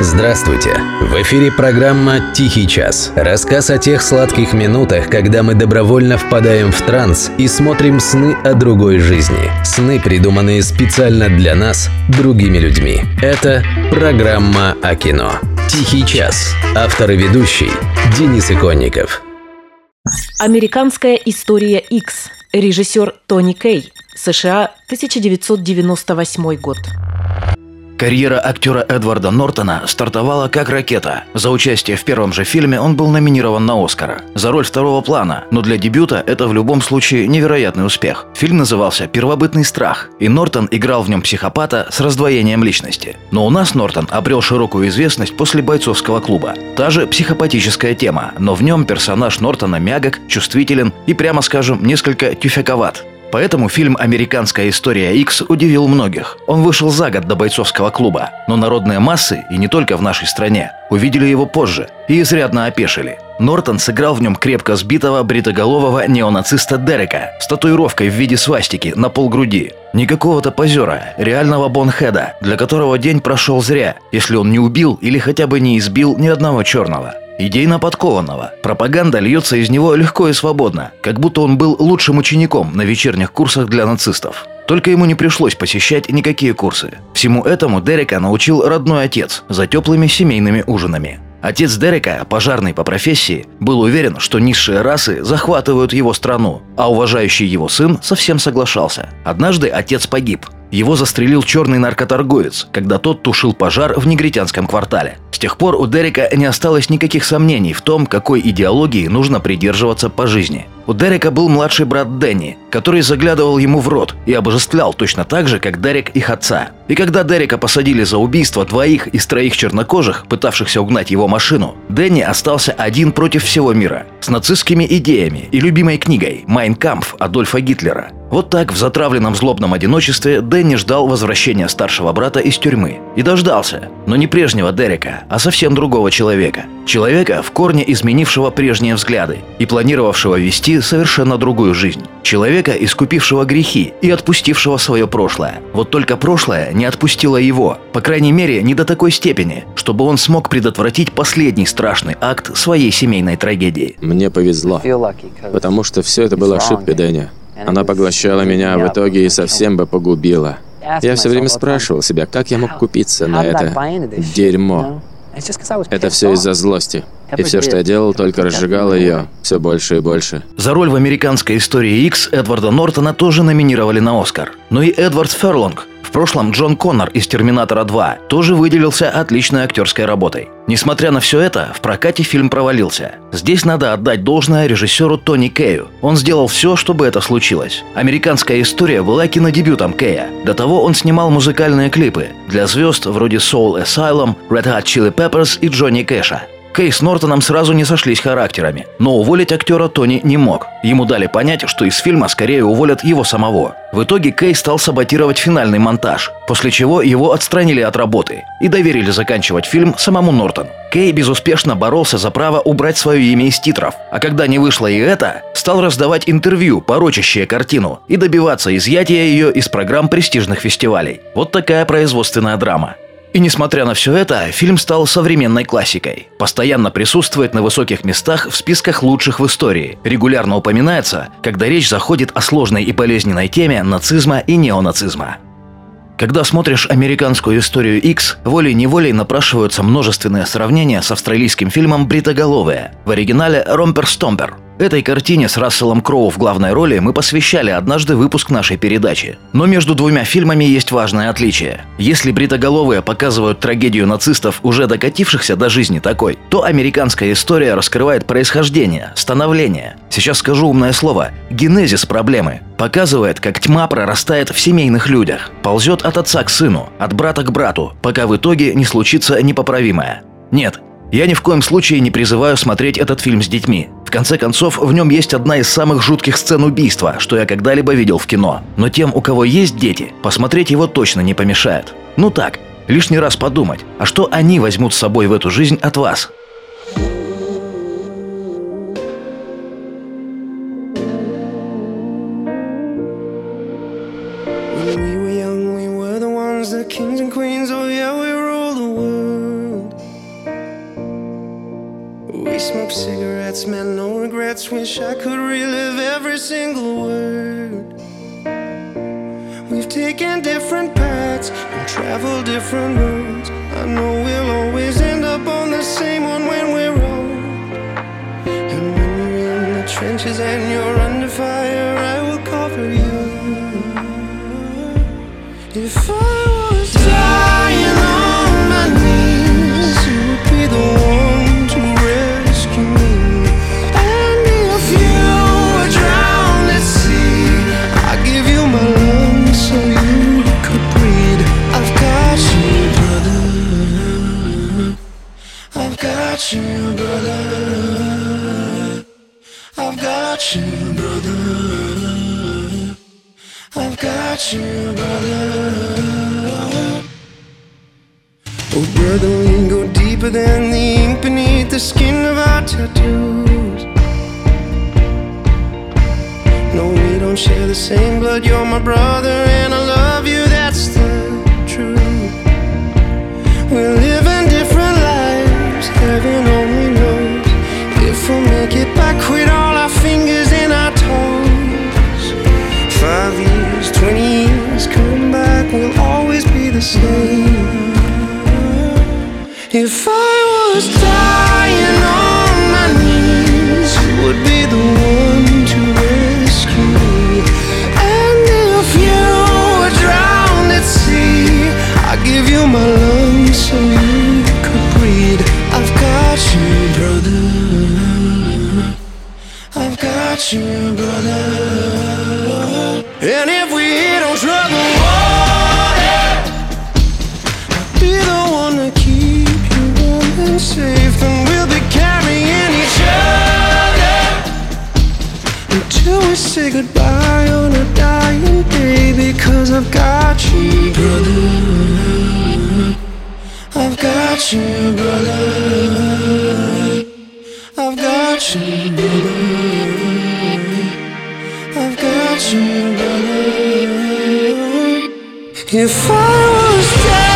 Здравствуйте! В эфире программа «Тихий час». Рассказ о тех сладких минутах, когда мы добровольно впадаем в транс и смотрим сны о другой жизни. Сны, придуманные специально для нас, другими людьми. Это программа о кино. «Тихий час». Автор и ведущий Денис Иконников. Американская история X. Режиссер Тони Кей. США, 1998 год. Карьера актера Эдварда Нортона стартовала как ракета. За участие в первом же фильме он был номинирован на Оскара. За роль второго плана, но для дебюта это в любом случае невероятный успех. Фильм назывался «Первобытный страх», и Нортон играл в нем психопата с раздвоением личности. Но у нас Нортон обрел широкую известность после бойцовского клуба. Та же психопатическая тема, но в нем персонаж Нортона мягок, чувствителен и, прямо скажем, несколько тюфяковат. Поэтому фильм «Американская история X» удивил многих. Он вышел за год до бойцовского клуба, но народные массы, и не только в нашей стране, увидели его позже и изрядно опешили. Нортон сыграл в нем крепко сбитого бритоголового неонациста Дерека с татуировкой в виде свастики на полгруди. Не какого-то позера, реального бонхеда, для которого день прошел зря, если он не убил или хотя бы не избил ни одного черного. Идейно подкованного. Пропаганда льется из него легко и свободно, как будто он был лучшим учеником на вечерних курсах для нацистов. Только ему не пришлось посещать никакие курсы. Всему этому Дерека научил родной отец за теплыми семейными ужинами. Отец Дерека, пожарный по профессии, был уверен, что низшие расы захватывают его страну, а уважающий его сын совсем соглашался. Однажды отец погиб, его застрелил черный наркоторговец, когда тот тушил пожар в негритянском квартале. С тех пор у Дерека не осталось никаких сомнений в том, какой идеологии нужно придерживаться по жизни. У Дерека был младший брат Дэнни, который заглядывал ему в рот и обожествлял точно так же, как Дерек их отца. И когда Дерека посадили за убийство двоих из троих чернокожих, пытавшихся угнать его машину, Дэнни остался один против всего мира, с нацистскими идеями и любимой книгой «Майн Кампф» Адольфа Гитлера. Вот так в затравленном злобном одиночестве Дэнни ждал возвращения старшего брата из тюрьмы. И дождался. Но не прежнего Дерека, а совсем другого человека. Человека, в корне изменившего прежние взгляды и планировавшего вести совершенно другую жизнь. Человека, искупившего грехи и отпустившего свое прошлое. Вот только прошлое не отпустило его. По крайней мере, не до такой степени, чтобы он смог предотвратить последний страшный акт своей семейной трагедии. Мне повезло, потому что все это было ошибкой, Дэнни. Она поглощала меня в итоге и совсем бы погубила. Я все время спрашивал себя, как я мог купиться на это дерьмо. Это все из-за злости. И все, что я делал, только разжигало ее все больше и больше. За роль в американской истории X Эдварда Нортона тоже номинировали на Оскар. Но и Эдвард Ферлонг, прошлом Джон Коннор из «Терминатора 2» тоже выделился отличной актерской работой. Несмотря на все это, в прокате фильм провалился. Здесь надо отдать должное режиссеру Тони Кею. Он сделал все, чтобы это случилось. Американская история была кинодебютом Кея. До того он снимал музыкальные клипы для звезд вроде Soul Asylum, Red Hot Chili Peppers и Джонни Кэша. Кей с Нортоном сразу не сошлись характерами, но уволить актера Тони не мог. Ему дали понять, что из фильма скорее уволят его самого. В итоге Кей стал саботировать финальный монтаж, после чего его отстранили от работы и доверили заканчивать фильм самому Нортону. Кей безуспешно боролся за право убрать свое имя из титров, а когда не вышло и это, стал раздавать интервью, порочащие картину, и добиваться изъятия ее из программ престижных фестивалей. Вот такая производственная драма. И несмотря на все это, фильм стал современной классикой. Постоянно присутствует на высоких местах в списках лучших в истории. Регулярно упоминается, когда речь заходит о сложной и болезненной теме нацизма и неонацизма. Когда смотришь американскую историю X, волей-неволей напрашиваются множественные сравнения с австралийским фильмом «Бритоголовые». В оригинале «Ромпер Стомпер», Этой картине с Расселом Кроу в главной роли мы посвящали однажды выпуск нашей передачи. Но между двумя фильмами есть важное отличие. Если бритоголовые показывают трагедию нацистов, уже докатившихся до жизни такой, то американская история раскрывает происхождение, становление. Сейчас скажу умное слово – генезис проблемы. Показывает, как тьма прорастает в семейных людях, ползет от отца к сыну, от брата к брату, пока в итоге не случится непоправимое. Нет, я ни в коем случае не призываю смотреть этот фильм с детьми. В конце концов, в нем есть одна из самых жутких сцен убийства, что я когда-либо видел в кино. Но тем, у кого есть дети, посмотреть его точно не помешает. Ну так, лишний раз подумать, а что они возьмут с собой в эту жизнь от вас? When we were young, we were the ones, the kings and queens, oh yeah, cigarettes, man, no regrets. Wish I could relive every single word. We've taken different paths and traveled different roads. I know we'll always end up on the same one when we're old. And when you're in the trenches and you're under fire, I will cover you. If I I've got you, brother. I've got you, brother. Oh, brother, we go deeper than the ink beneath the skin of our tattoos. No, we don't share the same blood. You're my brother, and I you, brother. And if we hit on trouble water, I'll be the one to keep you warm and safe. And we'll be carrying each other until we say goodbye on a dying day. Because I've got you, brother. I've got you, brother. I've got you, brother you If I was dead